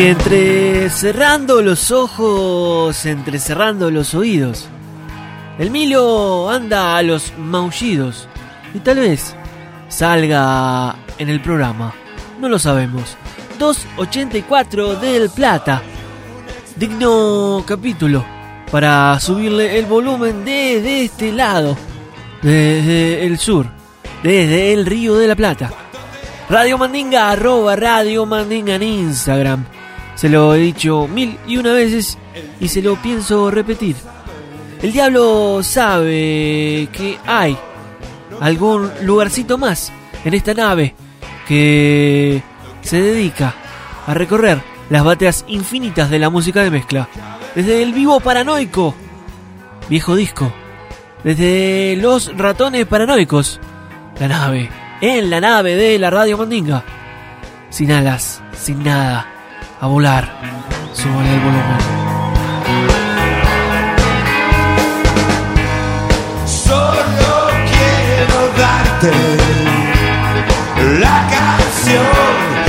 Y entre cerrando los ojos, entre cerrando los oídos, el Milo anda a los maullidos y tal vez salga en el programa, no lo sabemos. 284 del Plata, digno capítulo para subirle el volumen desde este lado, desde el sur, desde el Río de la Plata. Radio Mandinga, arroba Radio Mandinga en Instagram. Se lo he dicho mil y una veces y se lo pienso repetir. El diablo sabe que hay algún lugarcito más en esta nave que se dedica a recorrer las bateas infinitas de la música de mezcla. Desde el vivo paranoico, viejo disco. Desde los ratones paranoicos, la nave, en la nave de la Radio Mandinga. Sin alas, sin nada, a volar. Súbale el volumen. Solo quiero darte la canción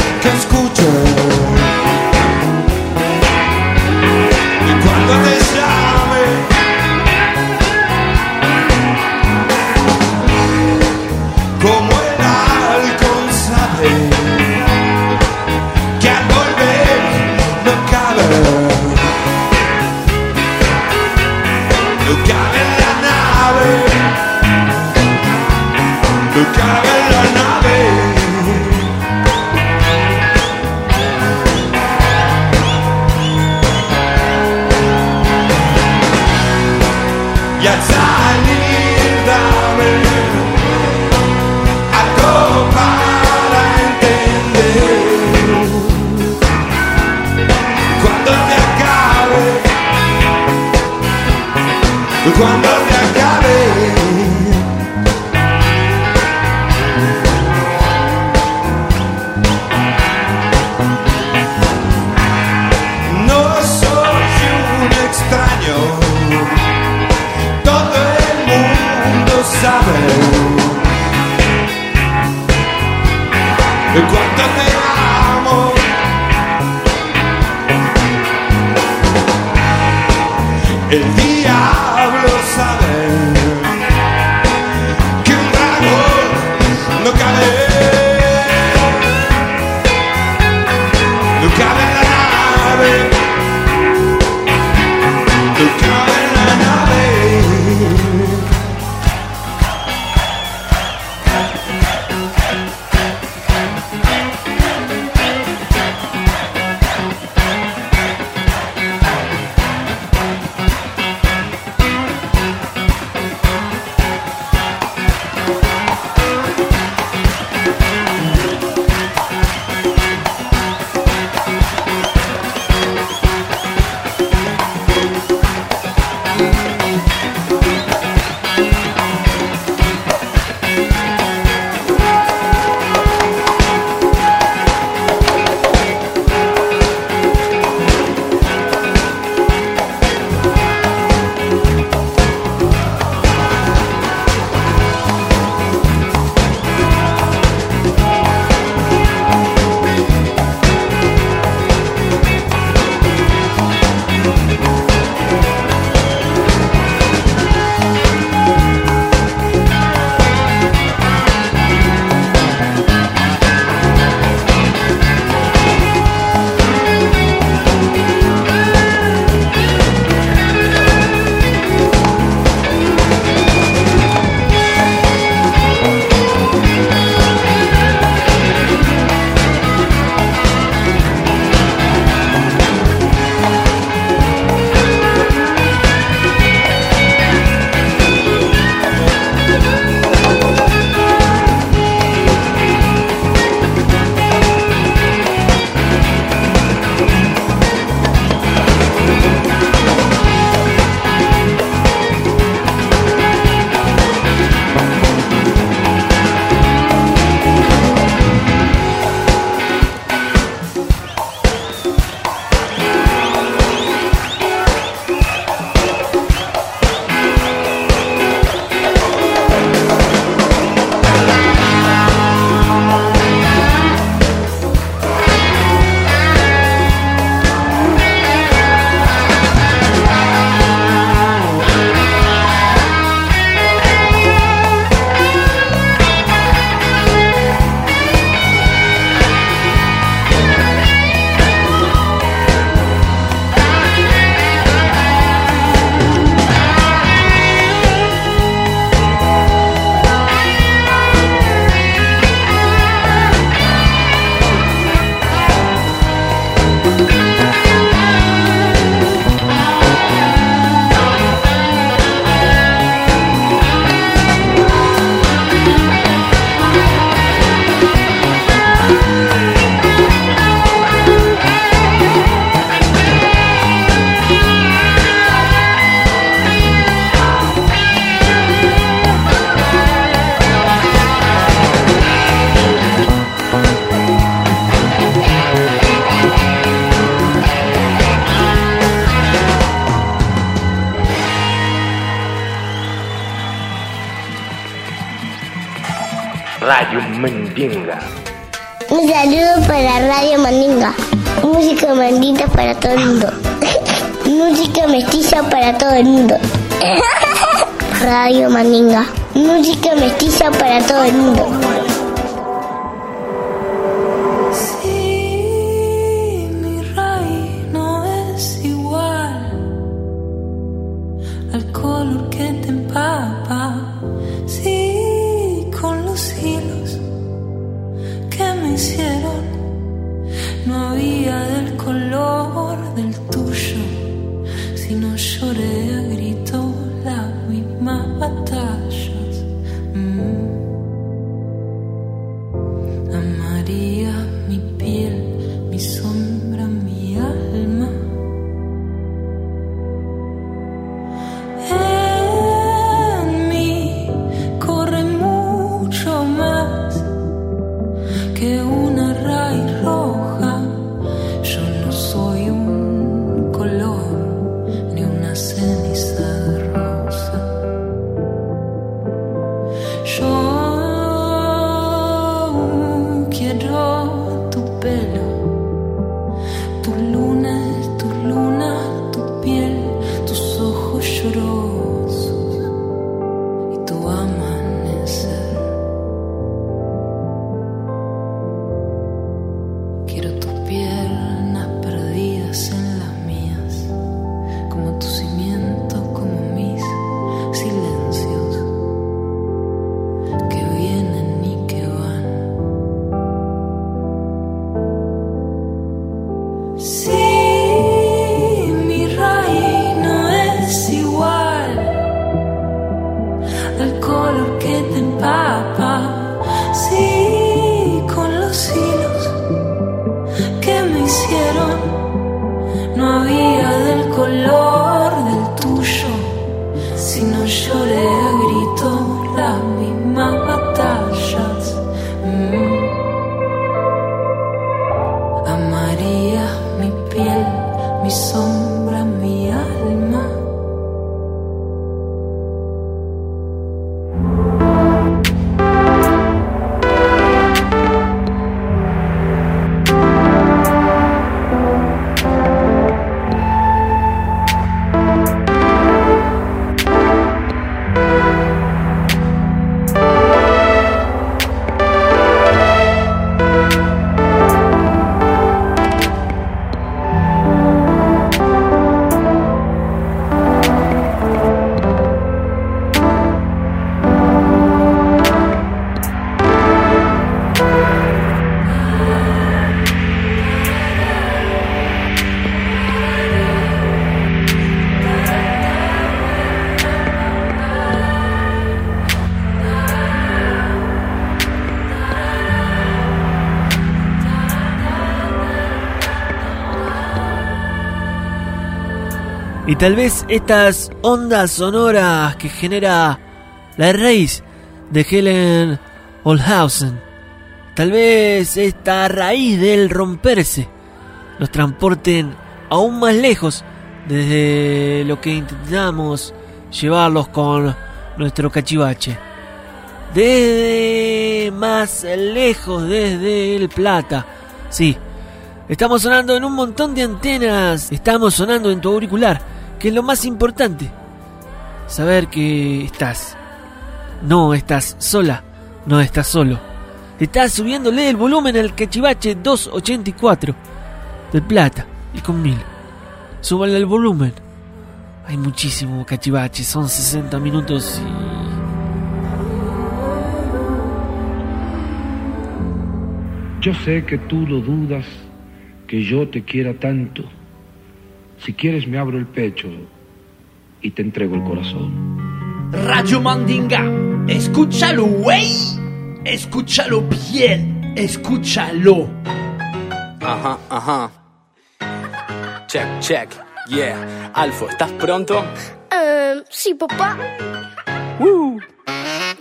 tal vez estas ondas sonoras que genera la raíz de Helen Olhausen, tal vez esta raíz del romperse, nos transporten aún más lejos desde lo que intentamos llevarlos con nuestro cachivache. Desde más lejos, desde el Plata. Sí, estamos sonando en un montón de antenas, estamos sonando en tu auricular, que es lo más importante. Saber que estás. No estás sola, no estás solo. Estás subiéndole el volumen al cachivache 284 del Plata y con mil. Súbale el volumen. Hay muchísimo cachivache, son 60 minutos y... Yo sé que tú lo dudas, que yo te quiera tanto. Si quieres me abro el pecho y te entrego el corazón. Radio Mandinga, escúchalo, güey. Escúchalo bien, escúchalo. Ajá, ajá. Check, check. Yeah. Alfo, ¿estás pronto? Em, sí, papá. Woo.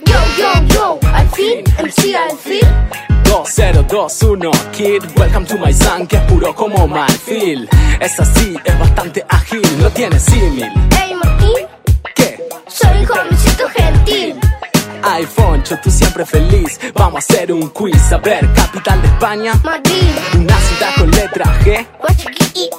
Yo, yo, yo, al fin, MC al fin. 2021 Kid, welcome to my sun que es puro como marfil Es así, es bastante ágil, no tiene símil Hey, Martín, ¿Qué? soy jovencito gentil. iPhone, yo tú siempre feliz. Vamos a hacer un quiz. A ver, capital de España. Madrid, Una ciudad con letra G.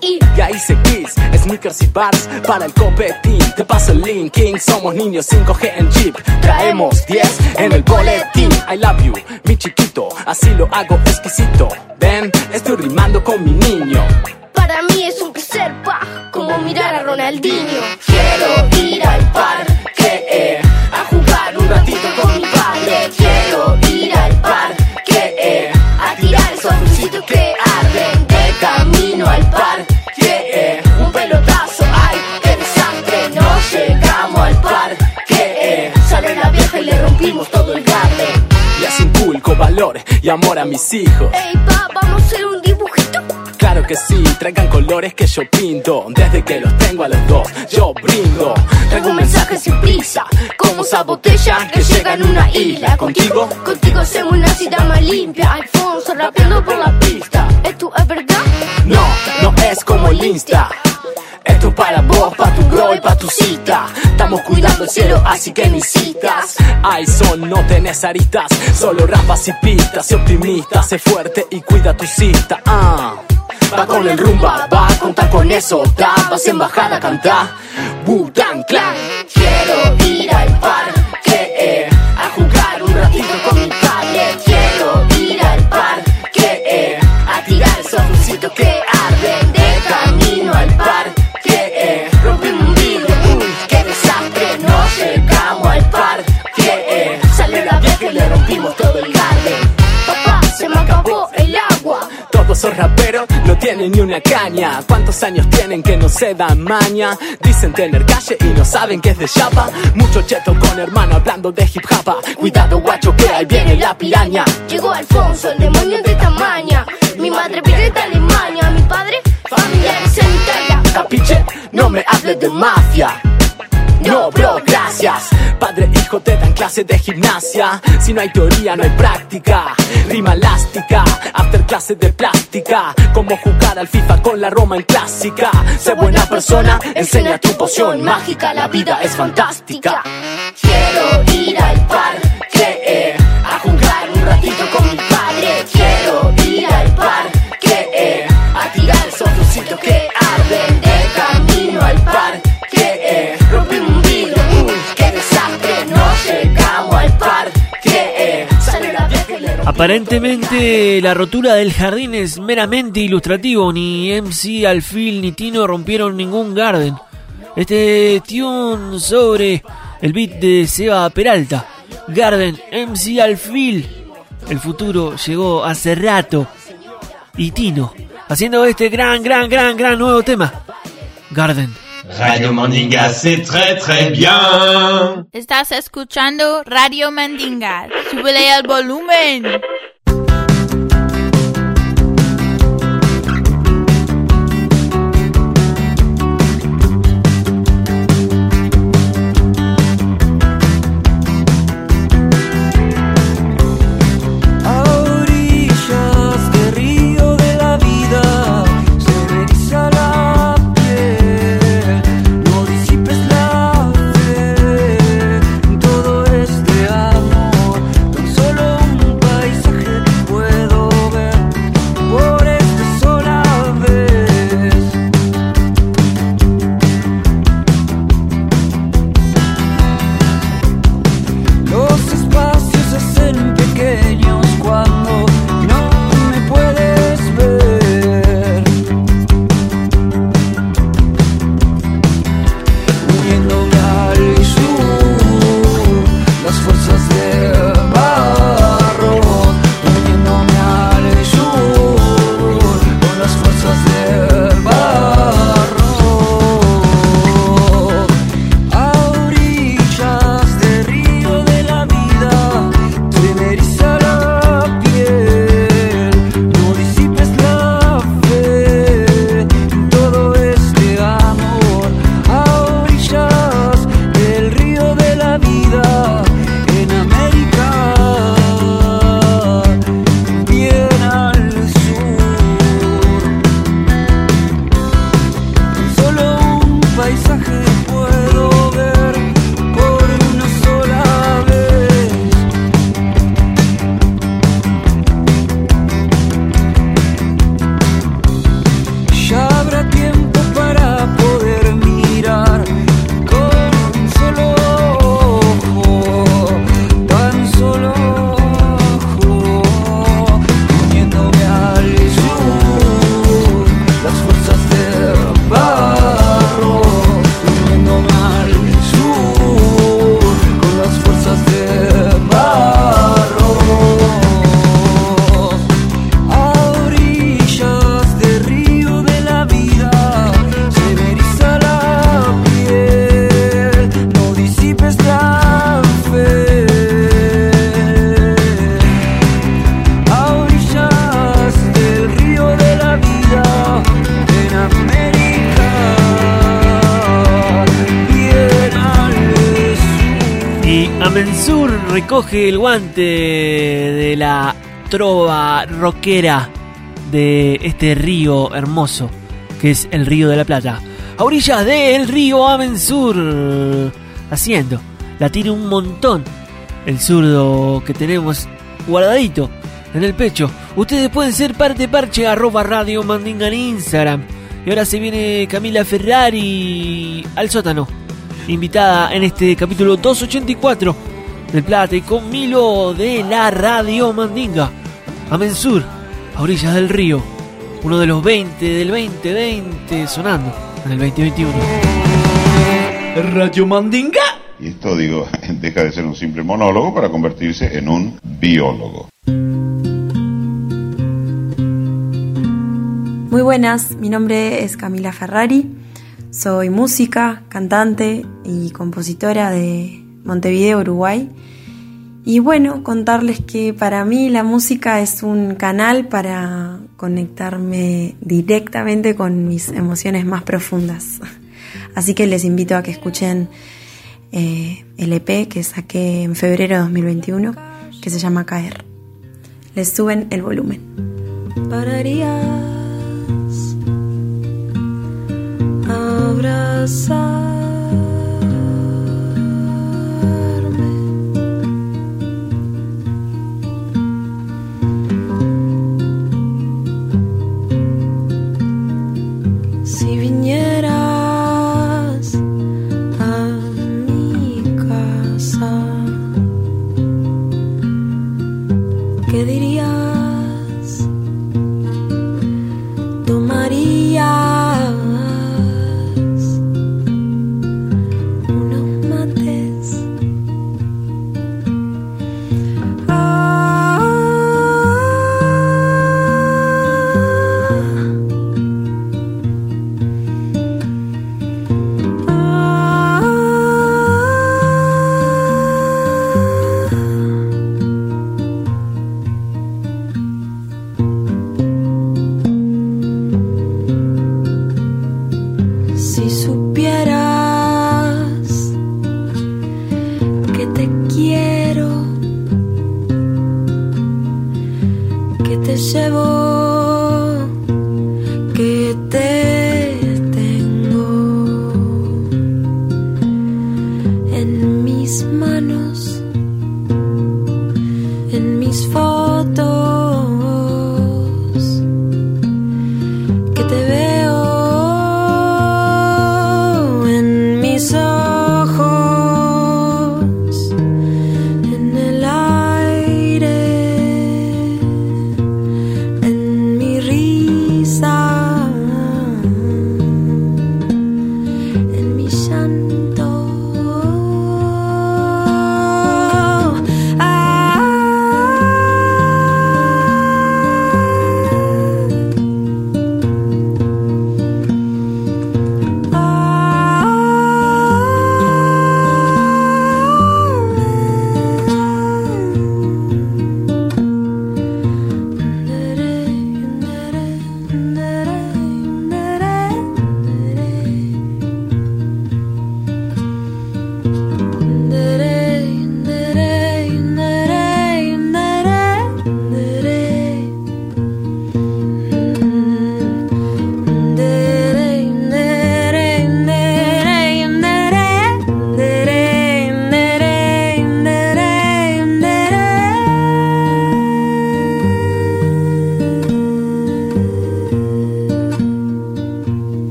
Y, Ya hice quiz, sneakers y bars para el copetín. Te paso el link, King, somos niños 5G en Jeep. Traemos 10 en el boletín. I love you, mi chiquito, así lo hago exquisito. Ven, estoy rimando con mi niño. Para mí es un placer, pa, como mirar a Ronaldinho. Quiero ir al parque que arden. De camino al parque, un pelotazo, ay, qué desastre. No llegamos al parque, sale la vieja y le rompimos todo el garden. Les inculco valor y amor a mis hijos. Ey, pa, vamos a hacer un. Claro que sí, traigan colores que yo pinto. Desde que los tengo a los dos, yo brindo. Traigo un mensaje sin prisa, como esa botella que llega en una isla. Contigo, Contigo hacemos una ciudad más limpia. Alfonso rapeando por la pista. ¿Esto es verdad? no, no es como el Insta. Esto es para vos, pa' tu bro y pa' tu cita. Estamos cuidando el cielo, así que ni citas. Ay, son, no tenés aristas. Solo rampas y pistas. Sé optimista, sé fuerte y cuida tu cita. Ah. Va con el rumba, va a contar con eso. Da, vas a embajada a cantar. Wu-Tang Clan. Quiero ir al parque esos raperos no tienen ni una caña. ¿Cuántos años tienen que no se dan maña? Dicen tener calle y no saben que es de chapa. Mucho cheto con hermano hablando de hip hop. Cuidado guacho que ahí viene la piraña. Llegó Alfonso, el demonio de tamaña. Mi madre vive de Alemania, mi padre familiares en Italia. Capiche, no me hables de mafia. No, bro, gracias. Te dan clase de gimnasia. Si no hay teoría, no hay práctica. Rima elástica, after clase de plástica. Como jugar al FIFA con la Roma en clásica. Sé buena persona, enseña tu poción mágica. La vida es fantástica. Quiero ir al parque a jugar un ratito con mi padre. Quiero Aparentemente la rotura del jardín es meramente ilustrativo, ni MC Alfil ni Tino rompieron ningún garden. Este tune sobre el beat de Seba Peralta. Garden, MC Alfil. El futuro llegó hace rato. Y Tino, haciendo este gran, gran, gran, gran nuevo tema. Garden. Radio Mandinga, c'est très très bien. Estás escuchando Radio Mandinga. Súbele el volumen. De la trova rockera de este río hermoso que es el río de la Plata. A orillas del río Amensur, haciendo, la tira un montón. El zurdo que tenemos guardadito en el pecho. Ustedes pueden ser parte parche arroba radio mandinga en Instagram. Y ahora se viene Camila Ferrari al sótano. Invitada en este capítulo 284 del Plata y con Milo de la Radio Mandinga. Amensur, a orillas del río. Uno de los 20 del 2020 sonando en el 2021. Radio Mandinga. Y esto, digo, deja de ser un simple monólogo para convertirse en un biólogo. Muy buenas, mi nombre es Camila Ferrari, soy música, cantante y compositora de Montevideo, Uruguay. Y bueno, contarles que para mí la música es un canal para conectarme directamente con mis emociones más profundas. Así que les invito a que escuchen eh, el EP que saqué en febrero de 2021, que se llama Caer. Les suben el volumen. Pararías abrazarme.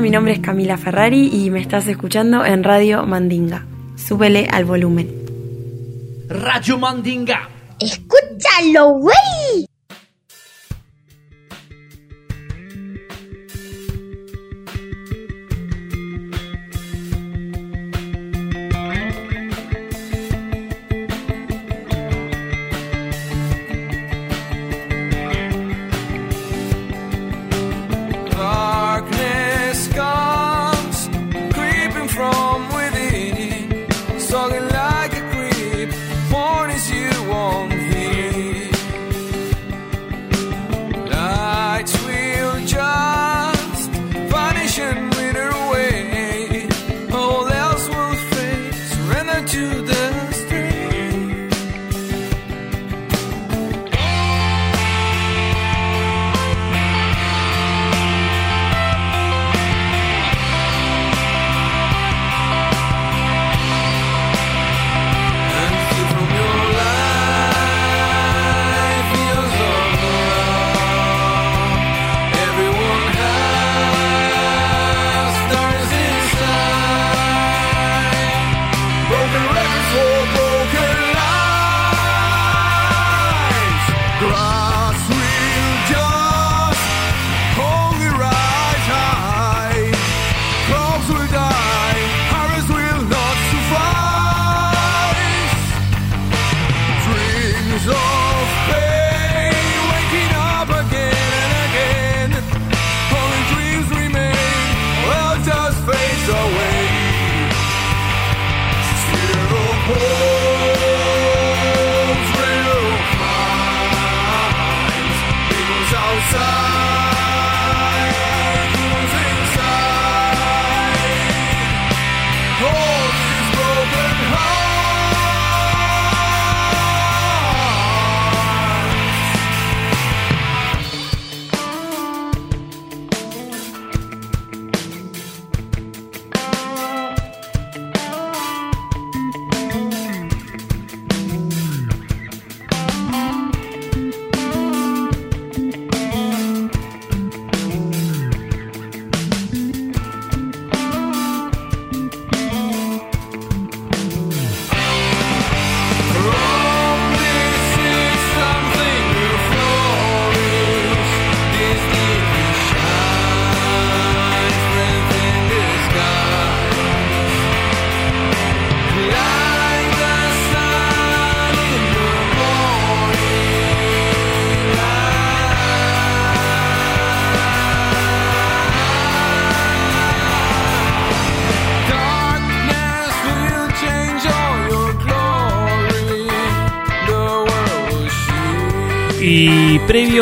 Mi nombre es Camila Ferrari y me estás escuchando en Radio Mandinga. Súbele al volumen. Radio Mandinga.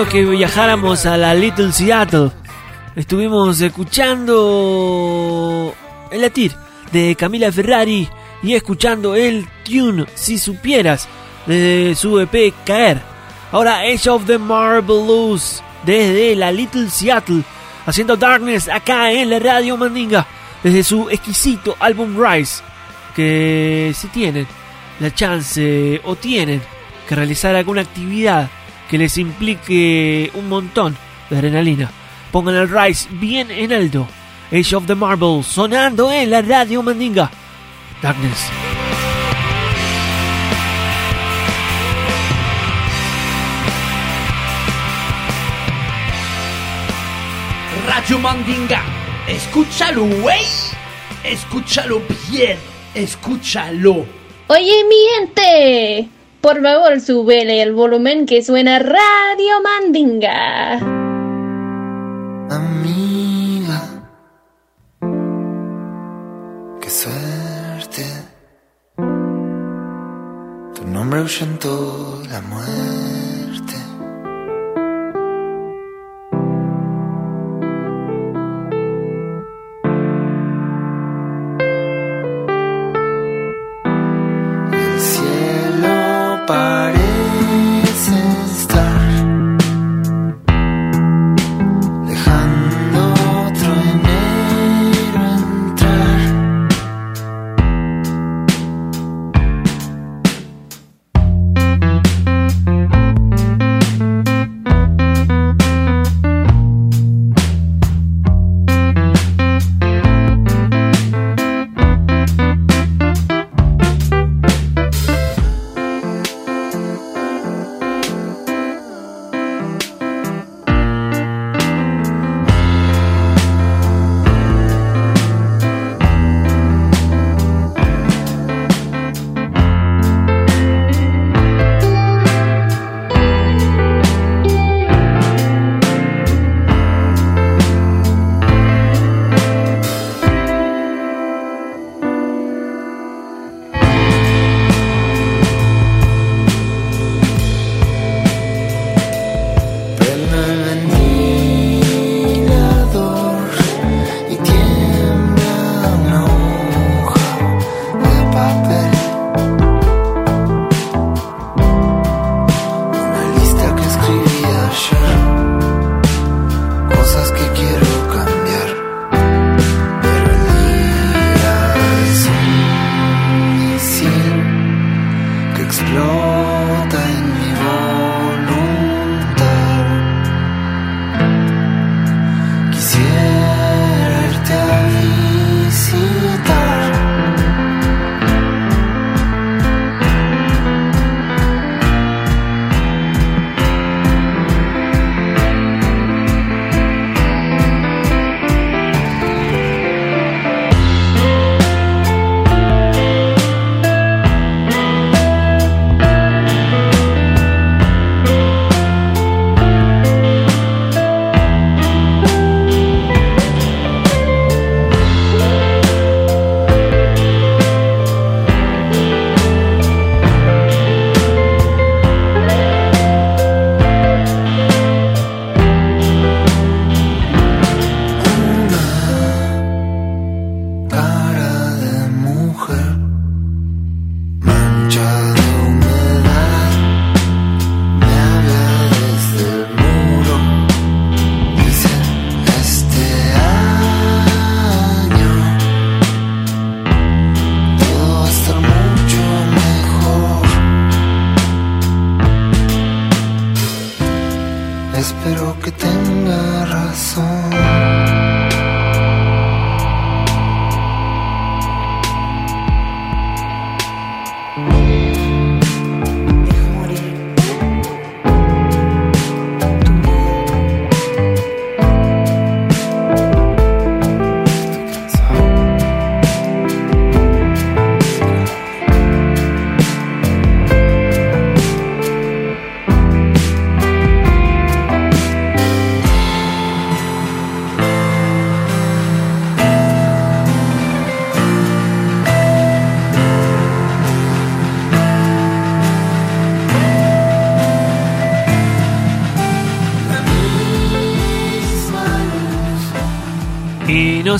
Que viajáramos a la Little Seattle, estuvimos escuchando el latir de Camila Ferrari y escuchando el tune Si Supieras de su EP Caer. Ahora Age of the Marvelous desde la Little Seattle, haciendo Darkness acá en la Radio Mandinga, desde su exquisito álbum Rise, que si tienen la chance o tienen que realizar alguna actividad que les implique un montón de adrenalina, pongan el Rise bien en alto. Age of the Marbles sonando en la Radio Mandinga. Darkness. Radio Mandinga, escúchalo, güey. Escúchalo bien, escúchalo. Oye, mi gente, por favor, súbele el volumen que suena Radio Mandinga. Amiga, qué suerte. Tu nombre ahuyentó la muerte.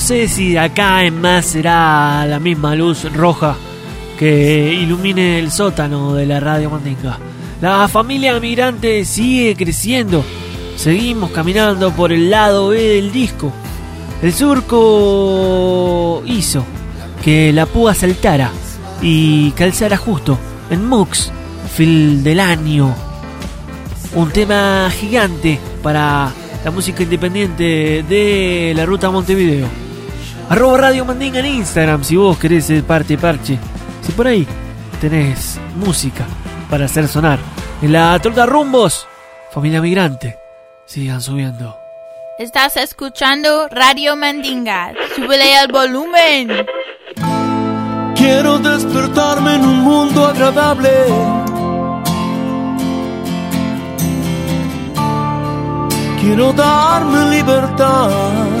Sé si acá en más será la misma luz roja que ilumine el sótano de la radio Mandinga. La familia migrante sigue creciendo. Seguimos caminando por el lado B del disco. El surco hizo que la púa saltara y calzara justo en Mux, Fil del año. Un tema gigante para la música independiente de la ruta Montevideo. Arroba Radio Mandinga en Instagram si vos querés ser parte parche. Si por ahí tenés música para hacer sonar. En la trota rumbos, familia migrante, sigan subiendo. Estás escuchando Radio Mandinga. Súbele al volumen. Quiero despertarme en un mundo agradable. Quiero darme libertad.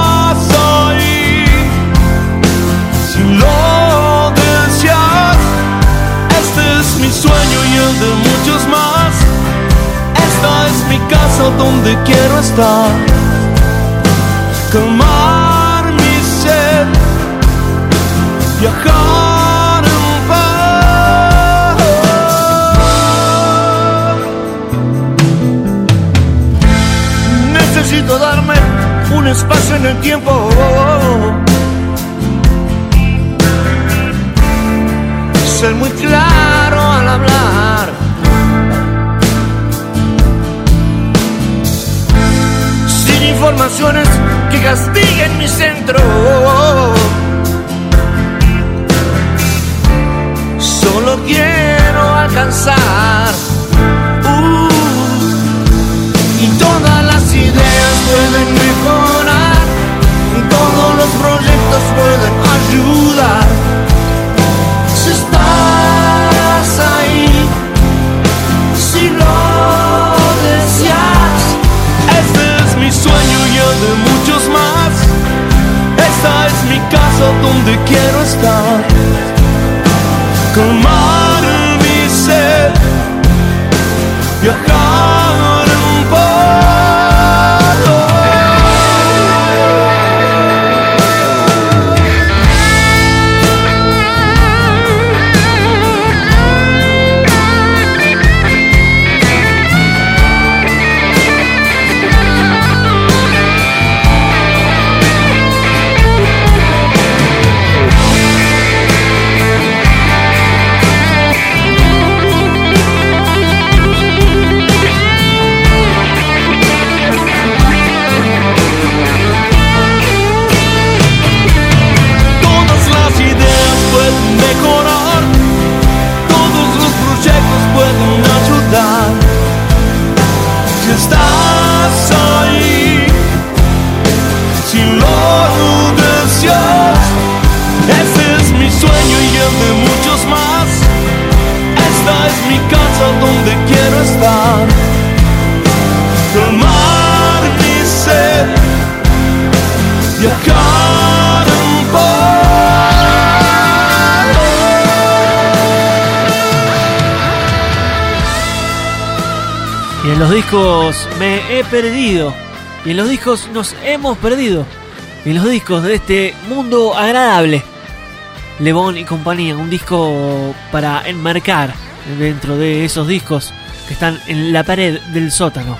mi sueño y el de muchos más. Esta es mi casa donde quiero estar. Calmar mi sed, viajar en paz. Necesito darme un espacio en el tiempo. Ser muy claro informaciones que castiguen mi centro. Solo quiero alcanzar. Uh, y todas las ideas pueden mejorar. Todos los proyectos pueden ayudar. Donde quiero estar. Me he perdido. Y en los discos nos hemos perdido. Y en los discos de este mundo agradable. Lebón y compañía, un disco para enmarcar dentro de esos discos que están en la pared del sótano.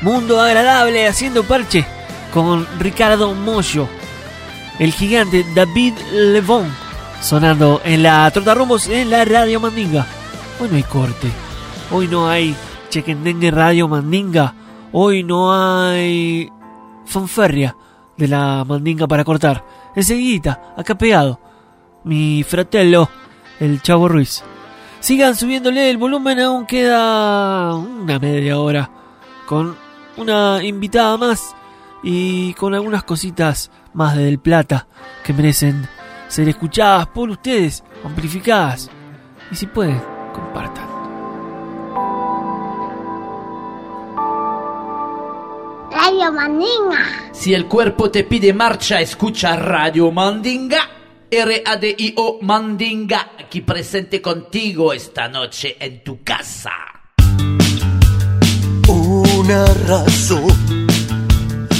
Mundo agradable haciendo parche con Ricardo Mollo. El gigante David Levon sonando en la Trotarrumbos en la Radio Mandinga. Hoy no hay corte. Hoy no hay Chequendengue Radio Mandinga. Hoy no hay fanfarria de la Mandinga para cortar. Enseguida, acá pegado, mi fratello, el Chavo Ruiz. Sigan subiéndole el volumen, aún queda una media hora. Con una invitada más y con algunas cositas más de Del Plata que merecen ser escuchadas por ustedes, amplificadas. Y si pueden, compartan. Mandinga. Si el cuerpo te pide marcha, escucha Radio Mandinga. R-A-D-I-O Mandinga, aquí presente contigo esta noche en tu casa. Una razón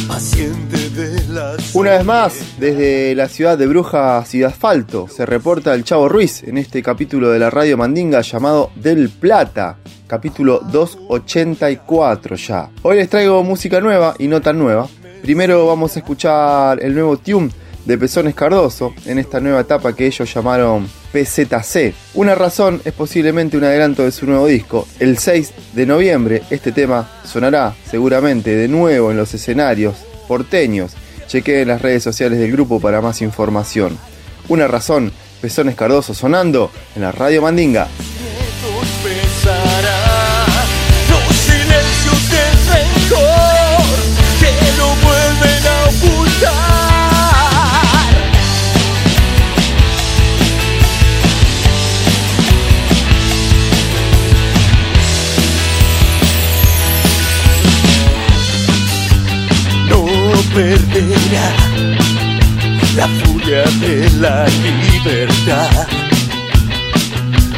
paciente de las. Una vez más, desde la ciudad de Brujas y de Asfalto, se reporta el Chavo Ruiz en este capítulo de la Radio Mandinga llamado Del Plata, capítulo 284 ya. Hoy les traigo música nueva y no tan nueva. Primero vamos a escuchar el nuevo tune de Pezones Cardoso en esta nueva etapa que ellos llamaron PZC. Una razón es posiblemente un adelanto de su nuevo disco. El 6 de noviembre este tema sonará seguramente de nuevo en los escenarios porteños. Chequeen las redes sociales del grupo para más información. Una razón, Pezones Cardoso sonando en la Radio Mandinga. Perderá la furia de la libertad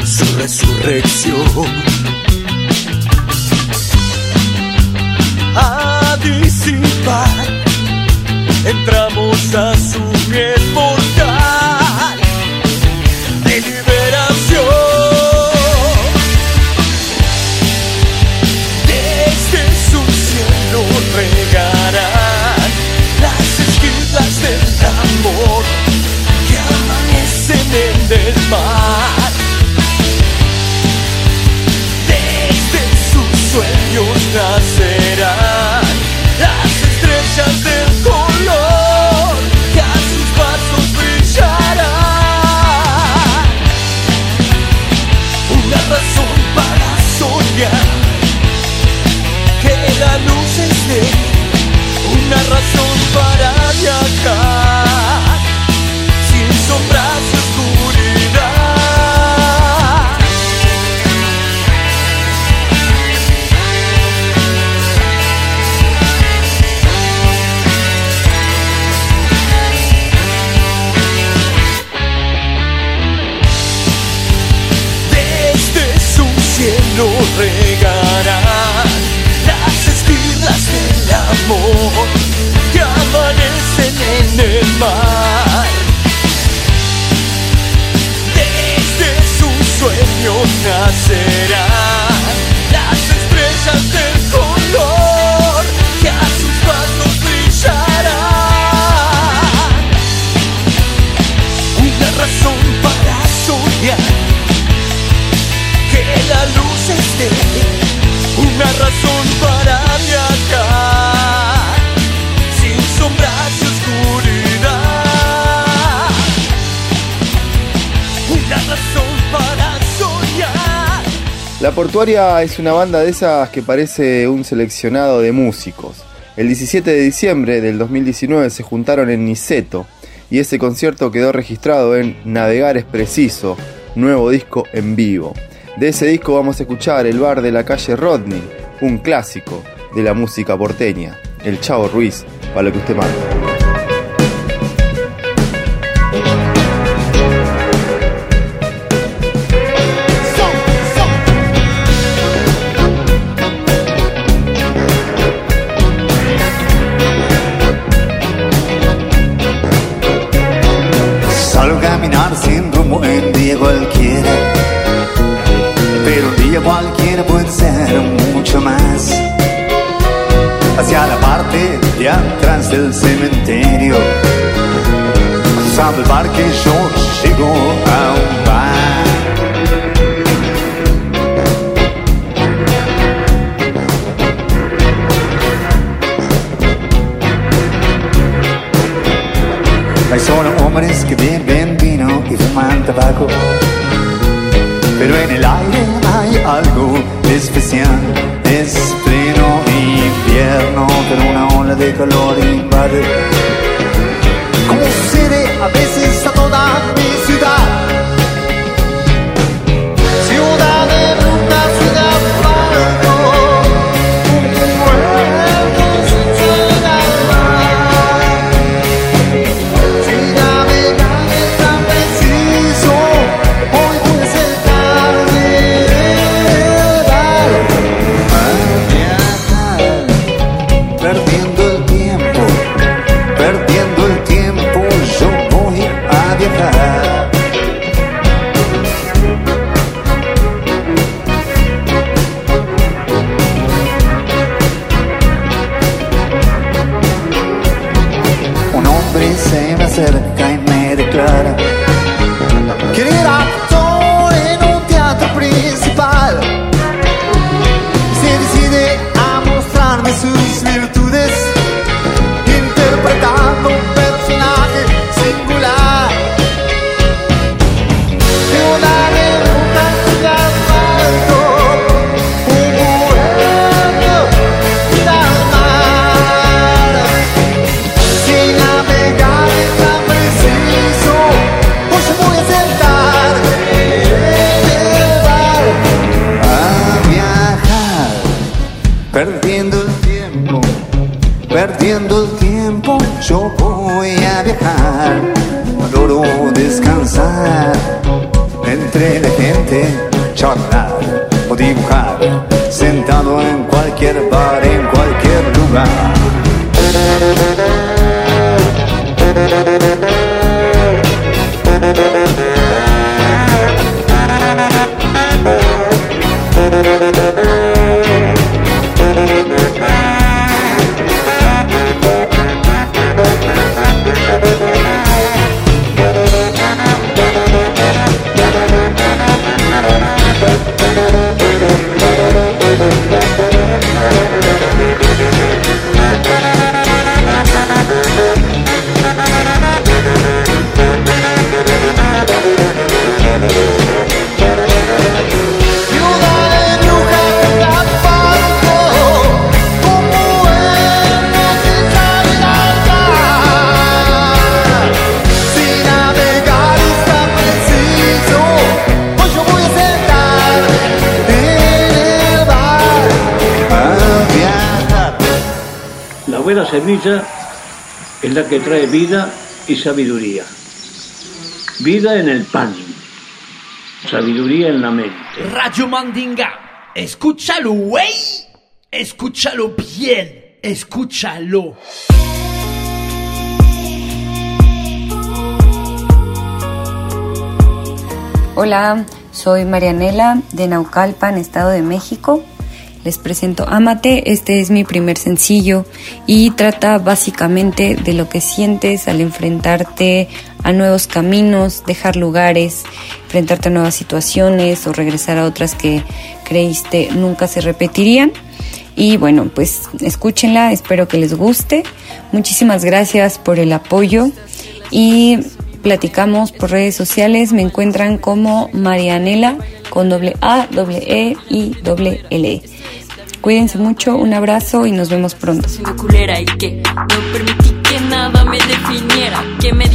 su resurrección. A disipar, entramos a su miel en La Portuaria es una banda de esas que parece un seleccionado de músicos. El 17 de diciembre del 2019 se juntaron en Niceto y ese concierto quedó registrado en Navegar es Preciso, nuevo disco en vivo. De ese disco vamos a escuchar El bar de la calle Rodney, un clásico de la música porteña, El Chavo Ruiz, para lo que usted manda. Sabe el bar que yo llego a un bar. Hay solo hombres que beben vino y fuman tabaco. Pero en el aire hay algo especial. Es pleno invierno, pero una ola de calor invade. Semilla es la que trae vida y sabiduría. Vida en el pan, sabiduría en la mente. Radio Mandinga, escúchalo, güey. Escúchalo bien, escúchalo. Hola, soy Marianela de Naucalpan, Estado de México. Les presento Amate, este es mi primer sencillo y trata básicamente de lo que sientes al enfrentarte a nuevos caminos, dejar lugares, enfrentarte a nuevas situaciones o regresar a otras que creíste nunca se repetirían. Y bueno, pues escúchenla, espero que les guste. Muchísimas gracias por el apoyo y platicamos por redes sociales. Me encuentran como Marianela con doble A, doble E y doble L. Cuídense mucho, un abrazo y nos vemos pronto. que no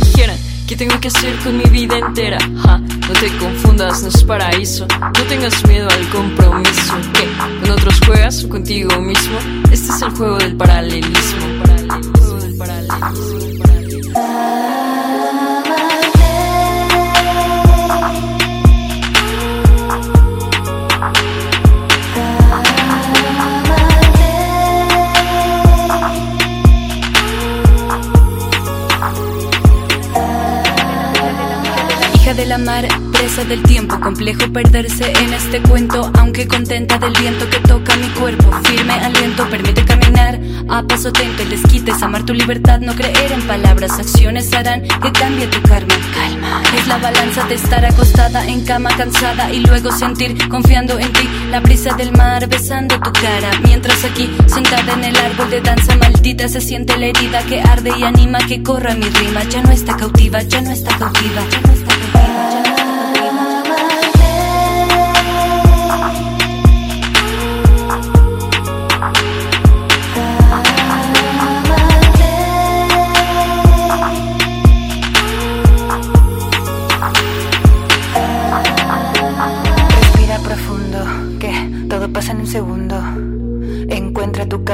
tengo que hacer con mi vida entera. Ja, no te confundas, no es paraíso, no tengas miedo al compromiso. Que con otros juegas o contigo mismo, este es el juego del paralelismo. Juego del paralelismo. Mar, presa del tiempo, complejo perderse en este cuento, aunque contenta del viento que toca mi cuerpo, firme aliento permite caminar a paso te les quites amar tu libertad, no creer en palabras, acciones harán que cambie tu karma. Calma, es la balanza de estar acostada en cama cansada y luego sentir confiando en ti. La brisa del mar besando tu cara. Mientras aquí sentada en el árbol de danza maldita se siente la herida que arde y anima que corra mi rima. Ya no está cautiva, ya no está cautiva, ya no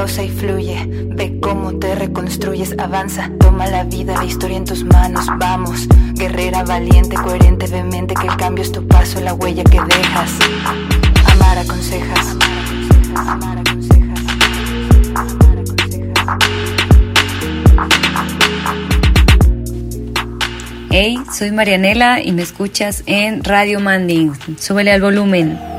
Y fluye. Ve cómo te reconstruyes, avanza. Toma la vida, la historia en tus manos. Vamos, guerrera, valiente, coherente, vehemente. Que el cambio es tu paso, la huella que dejas. Amar aconsejas. Amar aconsejas. Hey, soy Marianela y me escuchas en Radio Manding. Súbele al volumen.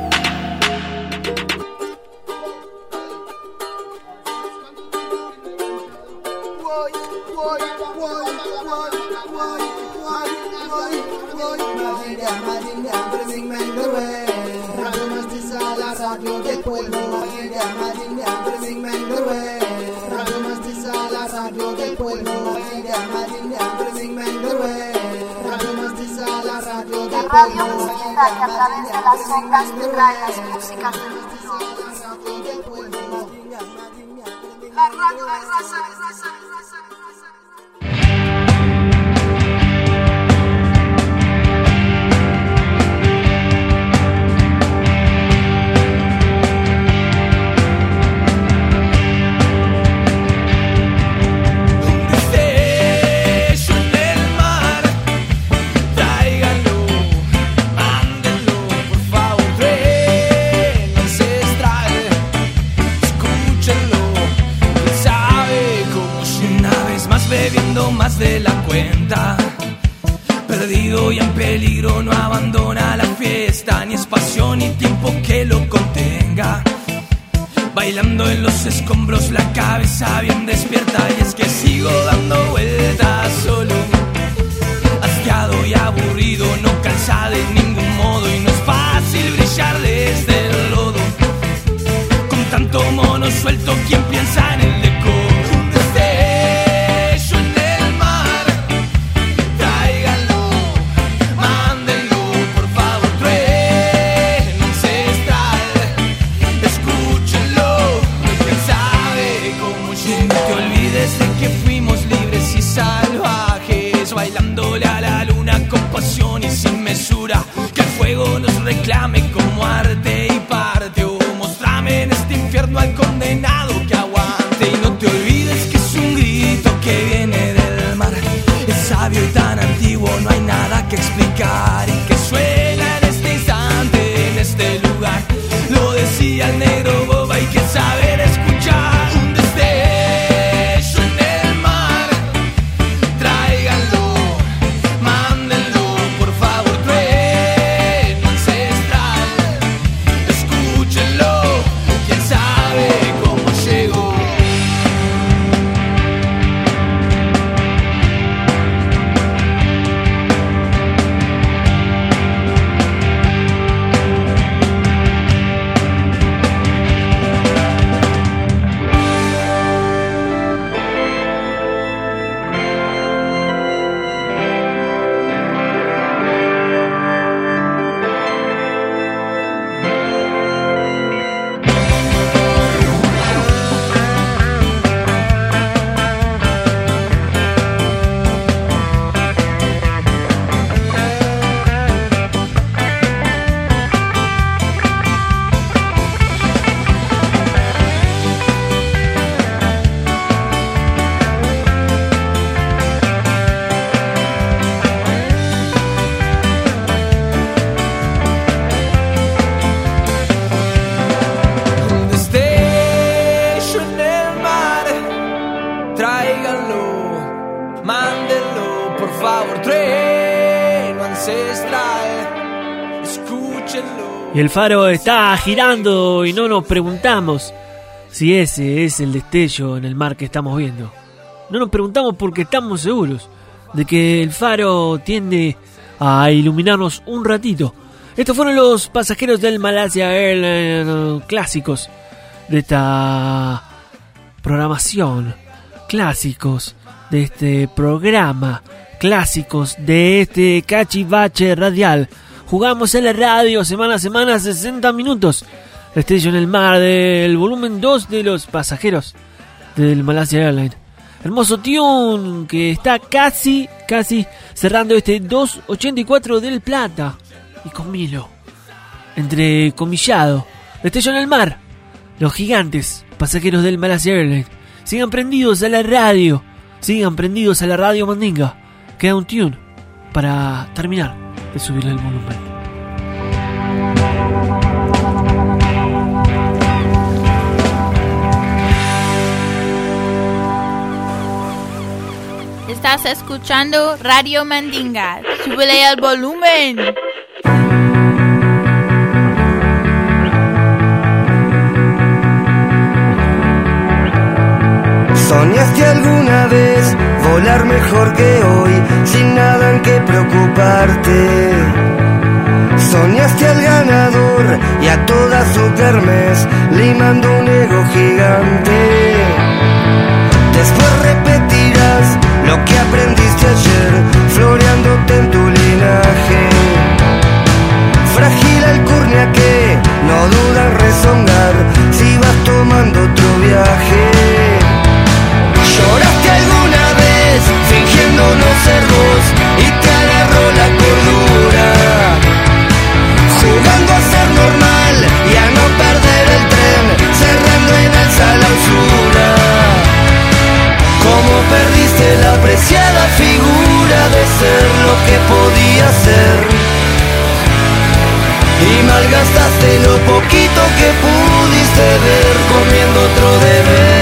Y el faro está girando y no nos preguntamos si ese es el destello en el mar que estamos viendo. No nos preguntamos porque estamos seguros de que el faro tiende a iluminarnos un ratito. Estos fueron los pasajeros del Malasia clásicos de esta programación. Clásicos de este programa. Clásicos de este cachivache radial. Jugamos en la radio semana a semana 60 minutos. Destello en el mar del volumen 2 de los pasajeros del Malasia Airlines. Hermoso tune que está casi, casi cerrando este 284 del Plata. Y con Milo. Entre comillado. Destello en el mar. Los gigantes pasajeros del Malasia Airlines. Sigan prendidos a la radio. Sigan prendidos a la radio Mandinga. Queda un tune para terminar de subirle el volumen. Estás escuchando Radio Mandinga. Súbele al volumen. ¿Soñaste alguna vez volar mejor que hoy sin nada en que preocuparte? Soñaste al ganador y a toda su kermés limando un ego gigante. Después repetirás lo que aprendiste ayer, floreándote en tu linaje. Frágil alcurnia que no duda en rezongar si vas tomando otro viaje. Y te agarró la cordura? Jugando a ser normal y a no perder el tren, cerrando en alza la usura. ¿Cómo perdiste la preciada figura de ser lo que podía ser? Y malgastaste lo poquito que pudiste ver comiendo otro deber.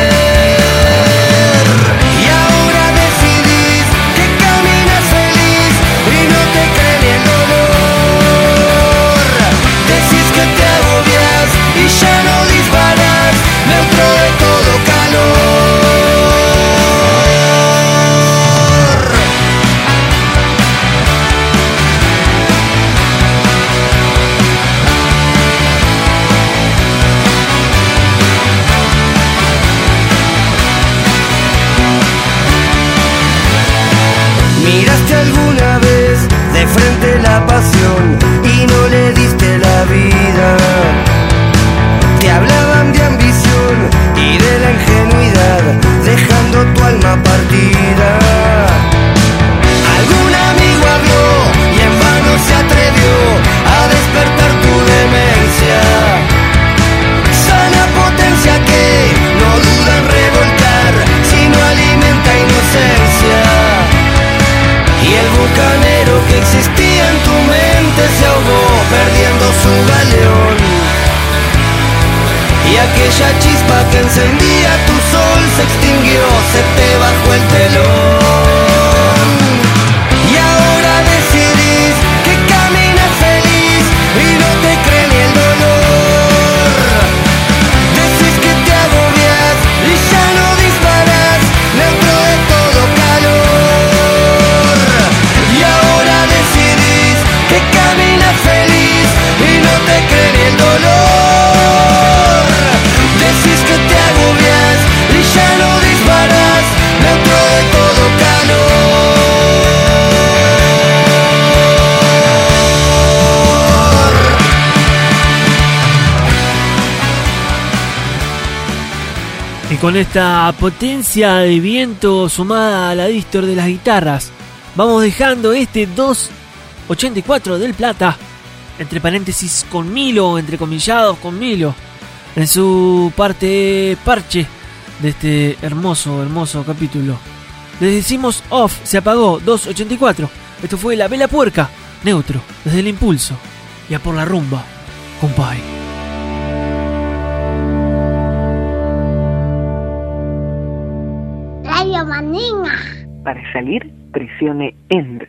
Con esta potencia de viento sumada a la distor de las guitarras, vamos dejando este 284 del Plata, entre paréntesis con Milo, entre comillados con Milo, en su parte parche de este hermoso, hermoso capítulo. Les decimos off, se apagó 284. Esto fue la vela puerca, neutro, desde el impulso. Y a por la rumba, compay. Para salir, presione END.